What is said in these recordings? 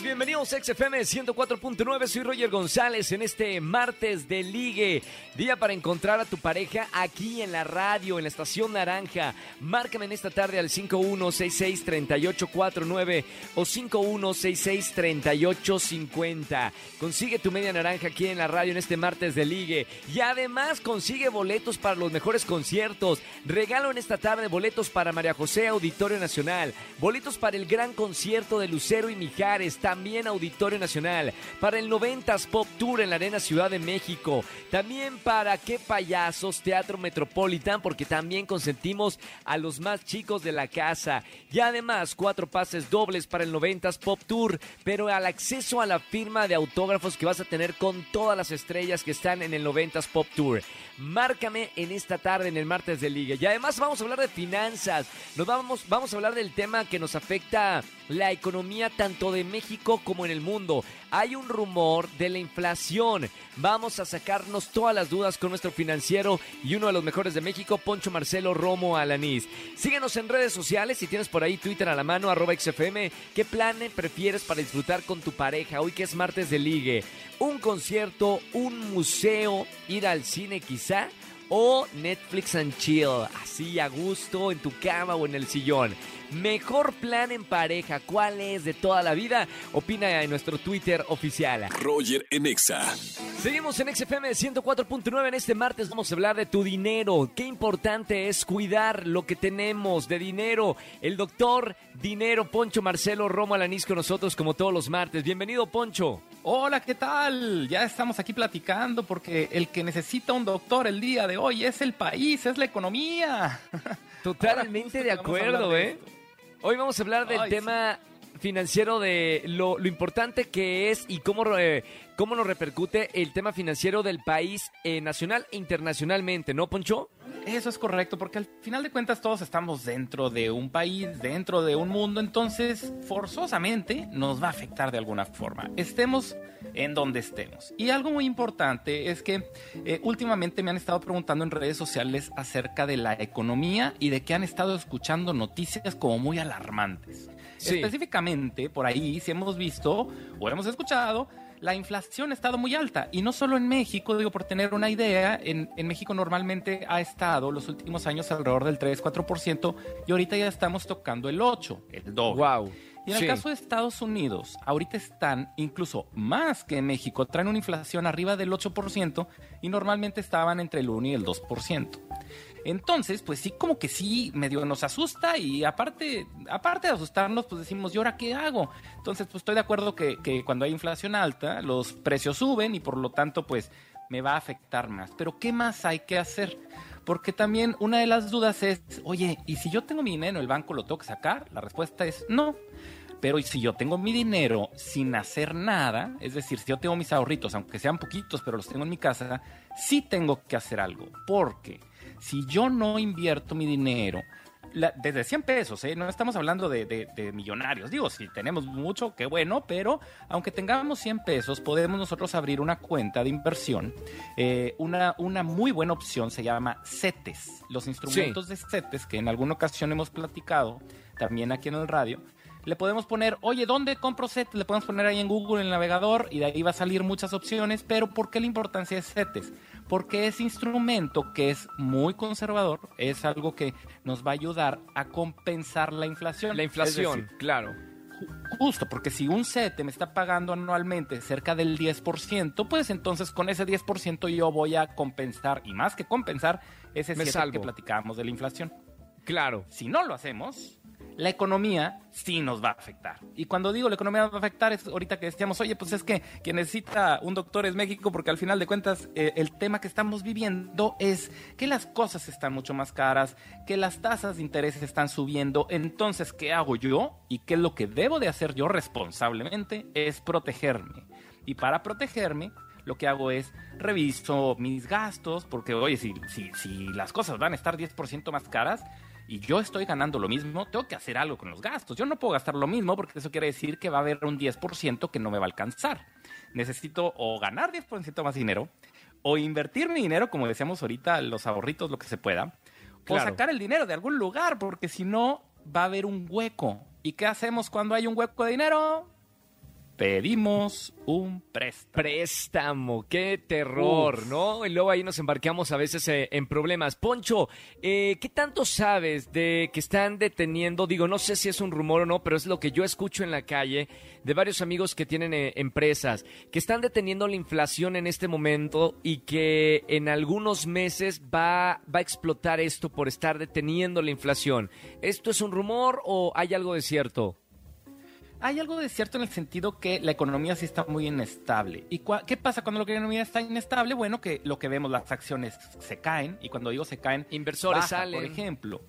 bienvenidos a XFM 104.9, soy Roger González en este martes de ligue, día para encontrar a tu pareja aquí en la radio, en la estación naranja. Márcame en esta tarde al 5166-3849 o 5166-3850. Consigue tu media naranja aquí en la radio en este martes de ligue y además consigue boletos para los mejores conciertos. Regalo en esta tarde boletos para María José Auditorio Nacional, boletos para el gran concierto de Lucero y Mijares, también Auditorio Nacional, para el 90s Pop Tour en la Arena Ciudad de México, también para Qué Payasos Teatro Metropolitan, porque también consentimos a los más chicos de la casa, y además cuatro pases dobles para el 90s Pop Tour, pero al acceso a la firma de autógrafos que vas a tener con todas las estrellas que están en el 90s Pop Tour. Márcame en esta tarde, en el martes de Liga. Y además vamos a hablar de finanzas. Nos vamos, vamos a hablar del tema que nos afecta la economía tanto de México como en el mundo. Hay un rumor de la inflación. Vamos a sacarnos todas las dudas con nuestro financiero y uno de los mejores de México, Poncho Marcelo Romo Alanís. Síguenos en redes sociales si tienes por ahí Twitter a la mano, arroba XFM. ¿Qué plan prefieres para disfrutar con tu pareja hoy que es martes de ligue? ¿Un concierto, un museo, ir al cine quizá? O Netflix and Chill, así a gusto en tu cama o en el sillón. Mejor plan en pareja, ¿cuál es de toda la vida? Opina en nuestro Twitter oficial. Roger en Exa. Seguimos en XFM 104.9 en este martes vamos a hablar de tu dinero. Qué importante es cuidar lo que tenemos de dinero. El doctor Dinero Poncho Marcelo Romo Alanís con nosotros como todos los martes. Bienvenido Poncho. Hola, ¿qué tal? Ya estamos aquí platicando porque el que necesita un doctor el día de hoy es el país, es la economía. Totalmente de acuerdo, ¿eh? Hoy vamos a hablar del Ay, tema financiero de lo, lo importante que es y cómo, eh, cómo nos repercute el tema financiero del país eh, nacional e internacionalmente, ¿no, Poncho? Eso es correcto, porque al final de cuentas todos estamos dentro de un país, dentro de un mundo, entonces forzosamente nos va a afectar de alguna forma, estemos en donde estemos. Y algo muy importante es que eh, últimamente me han estado preguntando en redes sociales acerca de la economía y de que han estado escuchando noticias como muy alarmantes. Sí. Específicamente, por ahí, si hemos visto o hemos escuchado, la inflación ha estado muy alta. Y no solo en México, digo, por tener una idea, en, en México normalmente ha estado los últimos años alrededor del 3-4% y ahorita ya estamos tocando el 8%, el doble. Wow. Y en el caso de Estados Unidos, ahorita están incluso más que en México, traen una inflación arriba del 8% y normalmente estaban entre el 1 y el 2%. Entonces, pues sí, como que sí, medio nos asusta y aparte, aparte de asustarnos, pues decimos, ¿y ahora qué hago? Entonces, pues estoy de acuerdo que, cuando hay inflación alta, los precios suben y por lo tanto, pues me va a afectar más. Pero ¿qué más hay que hacer? Porque también una de las dudas es, oye, ¿y si yo tengo mi dinero el banco, lo tengo que sacar? La respuesta es no. Pero ¿y si yo tengo mi dinero sin hacer nada? Es decir, si yo tengo mis ahorritos, aunque sean poquitos, pero los tengo en mi casa, sí tengo que hacer algo. Porque si yo no invierto mi dinero, la- desde 100 pesos, ¿eh? no estamos hablando de, de- de millonarios. Digo, si tenemos mucho, qué bueno, pero aunque tengamos 100 pesos, podemos nosotros abrir una cuenta de inversión. Eh, una, una muy buena opción se llama CETES. Los instrumentos de CETES, que en alguna ocasión hemos platicado, también aquí en el radio, le podemos poner, oye, ¿dónde compro CETES? Le podemos poner ahí en Google, en el navegador, y de ahí va a salir muchas opciones. Pero ¿por qué la importancia de CETES? Porque ese instrumento que es muy conservador es algo que nos va a ayudar a compensar la inflación. La inflación, decir, claro. Justo, porque si un CETE me está pagando anualmente cerca del 10%, pues entonces con ese 10% yo voy a compensar, y más que compensar, ese Me 7 salvo. que platicábamos de la inflación. Claro. Si no lo hacemos, la economía sí nos va a afectar. Y cuando digo la economía va a afectar, es ahorita que decíamos, oye, pues es que quien necesita un doctor es México, porque al final de cuentas eh, el tema que estamos viviendo es que las cosas están mucho más caras, que las tasas de interés están subiendo. Entonces, ¿qué hago yo? Y qué es lo que debo de hacer yo responsablemente es protegerme. Y para protegerme, lo que hago es reviso mis gastos, porque oye, si, si, si las cosas van a estar 10% más caras y yo estoy ganando lo mismo, tengo que hacer algo con los gastos. Yo no puedo gastar lo mismo porque eso quiere decir que va a haber un 10% que no me va a alcanzar. Necesito o ganar 10% más dinero o invertir mi dinero, como decíamos ahorita, los ahorritos, lo que se pueda, Claro. o sacar el dinero de algún lugar, porque si no, va a haber un hueco. ¿Y qué hacemos cuando hay un hueco de dinero? Pedimos un préstamo. Préstamo, qué terror, Uf. ¿no? Y luego ahí nos embarcamos a veces eh, en problemas. Poncho, eh, ¿qué tanto sabes de que están deteniendo? Digo, no sé si es un rumor o no, pero es lo que yo escucho en la calle de varios amigos que tienen eh, empresas, que están deteniendo la inflación en este momento y que en algunos meses va, va a explotar esto por estar deteniendo la inflación. ¿Esto es un rumor o hay algo de cierto? Hay algo de cierto en el sentido que la economía sí está muy inestable. ¿Y qué pasa cuando la economía está inestable? Bueno, que lo que vemos, las acciones se caen, y cuando digo se caen, Inversores baja. salen. Por ejemplo,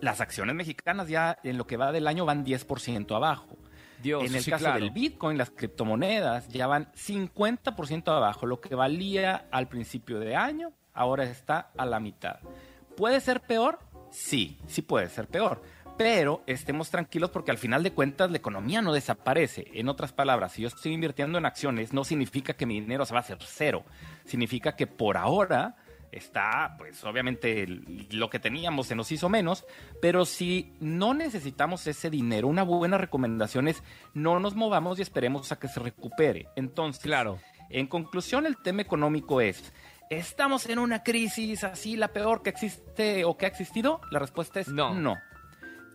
las acciones mexicanas ya en lo que va del año van 10% abajo. Dios, en el sí, caso claro. del Bitcoin, las criptomonedas ya van 50% abajo. Lo que valía al principio de año, ahora está a la mitad. ¿Puede ser peor? Sí, sí puede ser peor. Pero estemos tranquilos porque al final de cuentas la economía no desaparece. En otras palabras, si yo estoy invirtiendo en acciones, no significa que mi dinero se va a hacer cero. Significa que por ahora está, pues obviamente lo que teníamos se nos hizo menos, pero si no necesitamos ese dinero, una buena recomendación es no nos movamos y esperemos a que se recupere. Entonces, Claro. en conclusión, el tema económico es, ¿estamos en una crisis así, la peor que existe o que ha existido? La respuesta es No. no.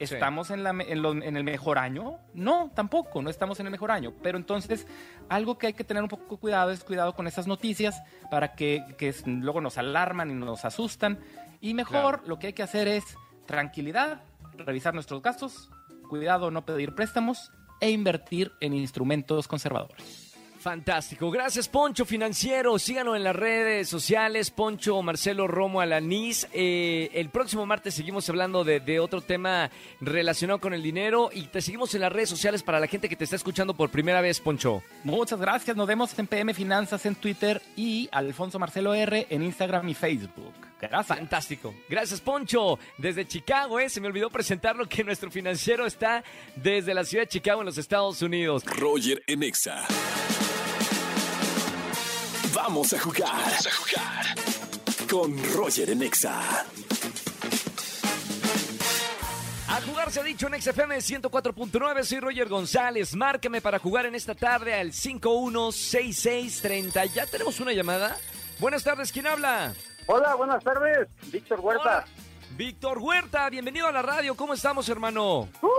¿Estamos en, la en lo- en el mejor año? No, tampoco, no estamos en el mejor año. Pero entonces, algo que hay que tener un poco cuidado es cuidado con esas noticias para que, luego nos alarman y nos asustan. Y mejor Claro. lo que hay que hacer es tranquilidad, revisar nuestros gastos, cuidado no pedir préstamos e invertir en instrumentos conservadores. Fantástico. Gracias, Poncho Financiero. Síganos en las redes sociales. Poncho Marcelo Romo Alanís. Eh, el próximo martes seguimos hablando de, de otro tema relacionado con el dinero y te seguimos en las redes sociales para la gente que te está escuchando por primera vez, Poncho. Muchas gracias. Nos vemos en PM Finanzas en Twitter y Alfonso Marcelo R en Instagram y Facebook. Gracias. Fantástico. Gracias, Poncho. Desde Chicago, ¿eh? Se me olvidó presentarlo que nuestro financiero está desde la ciudad de Chicago en los Estados Unidos. Roger en Exa. Vamos a jugar. Vamos a jugar. Con Roger en Exa. A jugar se ha dicho en XFM 104.9, soy Roger González. Márcame para jugar en esta tarde al 516630. ¿Ya tenemos una llamada? Buenas tardes, ¿quién habla? Hola, buenas tardes. Víctor Huerta. Hola. Víctor Huerta, bienvenido a la radio. ¿Cómo estamos, hermano? ¡Uh!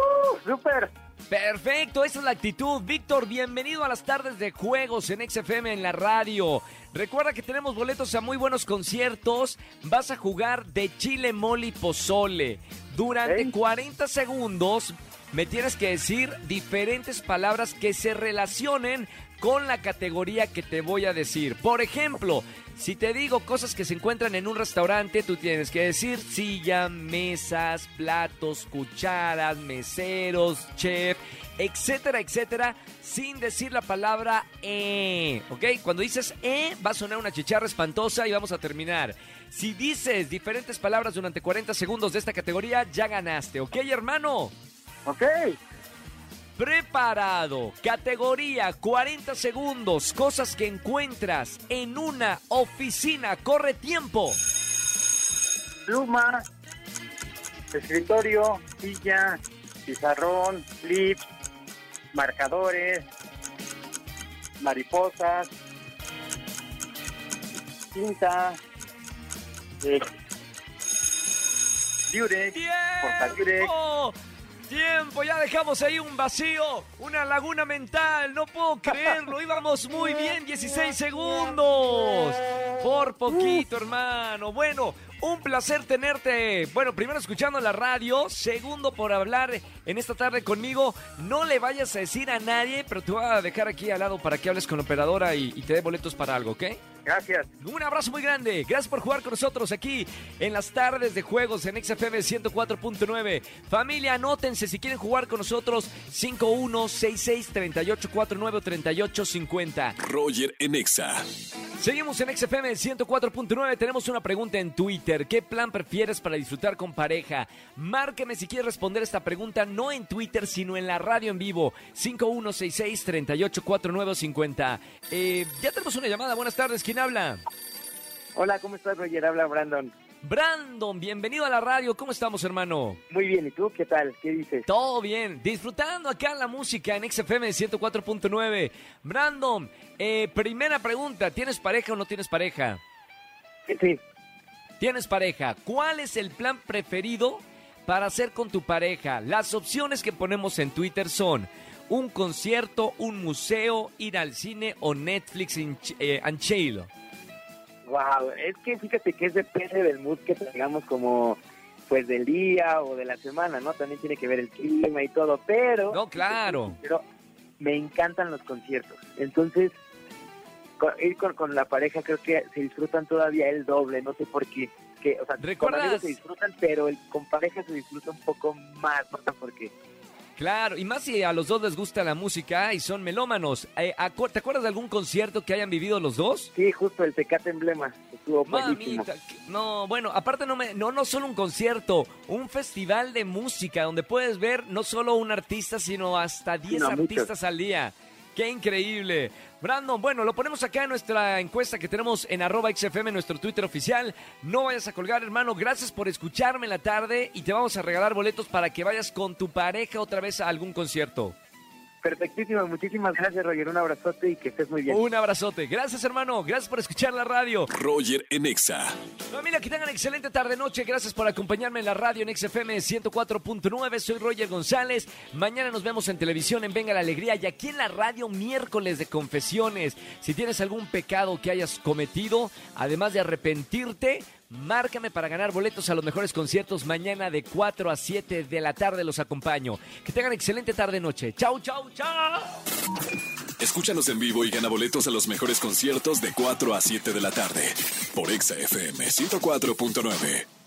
¡Súper! Perfecto, esa es la actitud. Víctor, bienvenido a las tardes de juegos en XFM en la radio. Recuerda que tenemos boletos a muy buenos conciertos. Vas a jugar de chile, mole y pozole. Durante Ey. 40 segundos me tienes que decir diferentes palabras que se relacionen con la categoría que te voy a decir. Por ejemplo, si te digo cosas que se encuentran en un restaurante, tú tienes que decir silla, mesas, platos, cucharas, meseros, chef, etcétera, etcétera, sin decir la palabra eh, ¿ok? Cuando dices eh, va a sonar una chicharra espantosa y vamos a terminar. Si dices diferentes palabras durante 40 segundos de esta categoría, ya ganaste, ¿ok, hermano? Ok. Preparado. Categoría 40 segundos. Cosas que encuentras en una oficina. Corre tiempo. Pluma, escritorio, silla, pizarrón, clips, marcadores, mariposas, cinta, eh. ¡Tiempo! ¡Tiempo! Ya dejamos ahí un vacío, una laguna mental. No puedo creerlo. Íbamos muy bien, 16 segundos. Por poquito, hermano. Bueno, un placer tenerte. Bueno, primero escuchando la radio, segundo por hablar en esta tarde conmigo. No le vayas a decir a nadie, pero te voy a dejar aquí al lado para que hables con la operadora y, y te dé boletos para algo, ¿ok? Gracias. Un abrazo muy grande. Gracias por jugar con nosotros aquí en las tardes de juegos en XFM 104.9. Familia, anótense si quieren jugar con nosotros 51663849 o 3850. Roger en Exa. Seguimos en XFM 104.9. Tenemos una pregunta en Twitter. ¿Qué plan prefieres para disfrutar con pareja? Márqueme si quieres responder esta pregunta no en Twitter, sino en la radio en vivo. 5166-384950. Eh, ya tenemos una llamada. Buenas tardes. ¿Quién habla? Hola, ¿cómo estás, Roger? Habla Brandon. Brandon, bienvenido a la radio. ¿Cómo estamos, hermano? Muy bien, ¿y tú qué tal? ¿Qué dices? Todo bien, disfrutando acá la música en XFM 104.9. Brandon, eh, primera pregunta, ¿tienes pareja o no tienes pareja? Sí, Tienes pareja. ¿Cuál es el plan preferido para hacer con tu pareja? Las opciones que ponemos en Twitter son un concierto, un museo, ir al cine o Netflix en eh, and chill. Wow, es que fíjate que es depende del mood que tengamos como pues del día o de la semana, ¿no? También tiene que ver el clima y todo, pero... No, claro. Pero me encantan los conciertos, entonces con- ir con, con la pareja creo que se disfrutan todavía el doble, no sé por qué. Que, o sea, con ¿Recuerdas? amigos se disfrutan, pero el, con pareja se disfruta un poco más, no sé por qué. Claro, y más si a los dos les gusta la música y son melómanos. Eh, acu- ¿Te acuerdas de algún concierto que hayan vivido los dos? Sí, justo el Tecate Emblema, estuvo. Mamita, no, bueno, aparte no, me, no, no solo un concierto, un festival de música donde puedes ver no solo un artista, sino hasta 10 no, muchos. artistas al día. ¡Qué increíble! Brandon, bueno, lo ponemos acá en nuestra encuesta que tenemos en arroba XFM, nuestro Twitter oficial. No vayas a colgar, hermano. Gracias por escucharme en la tarde y te vamos a regalar boletos para que vayas con tu pareja otra vez a algún concierto. Perfectísimo, muchísimas gracias Roger, un abrazote y que estés muy bien. Un abrazote. Gracias, hermano. Gracias por escuchar la radio. Roger en Exa. Familia, que tengan excelente tarde-noche. Gracias por acompañarme en la radio en XFM 104.9. Soy Roger González. Mañana nos vemos en televisión en Venga la Alegría y aquí en la radio miércoles de confesiones. Si tienes algún pecado que hayas cometido, además de arrepentirte, márcame para ganar boletos a los mejores conciertos mañana de 4 a 7 de la tarde. Los acompaño. Que tengan excelente tarde-noche. Chau, chau, chau. Escúchanos en vivo y gana boletos a los mejores conciertos de 4 a 7 de la tarde. Por Exa FM 104.9.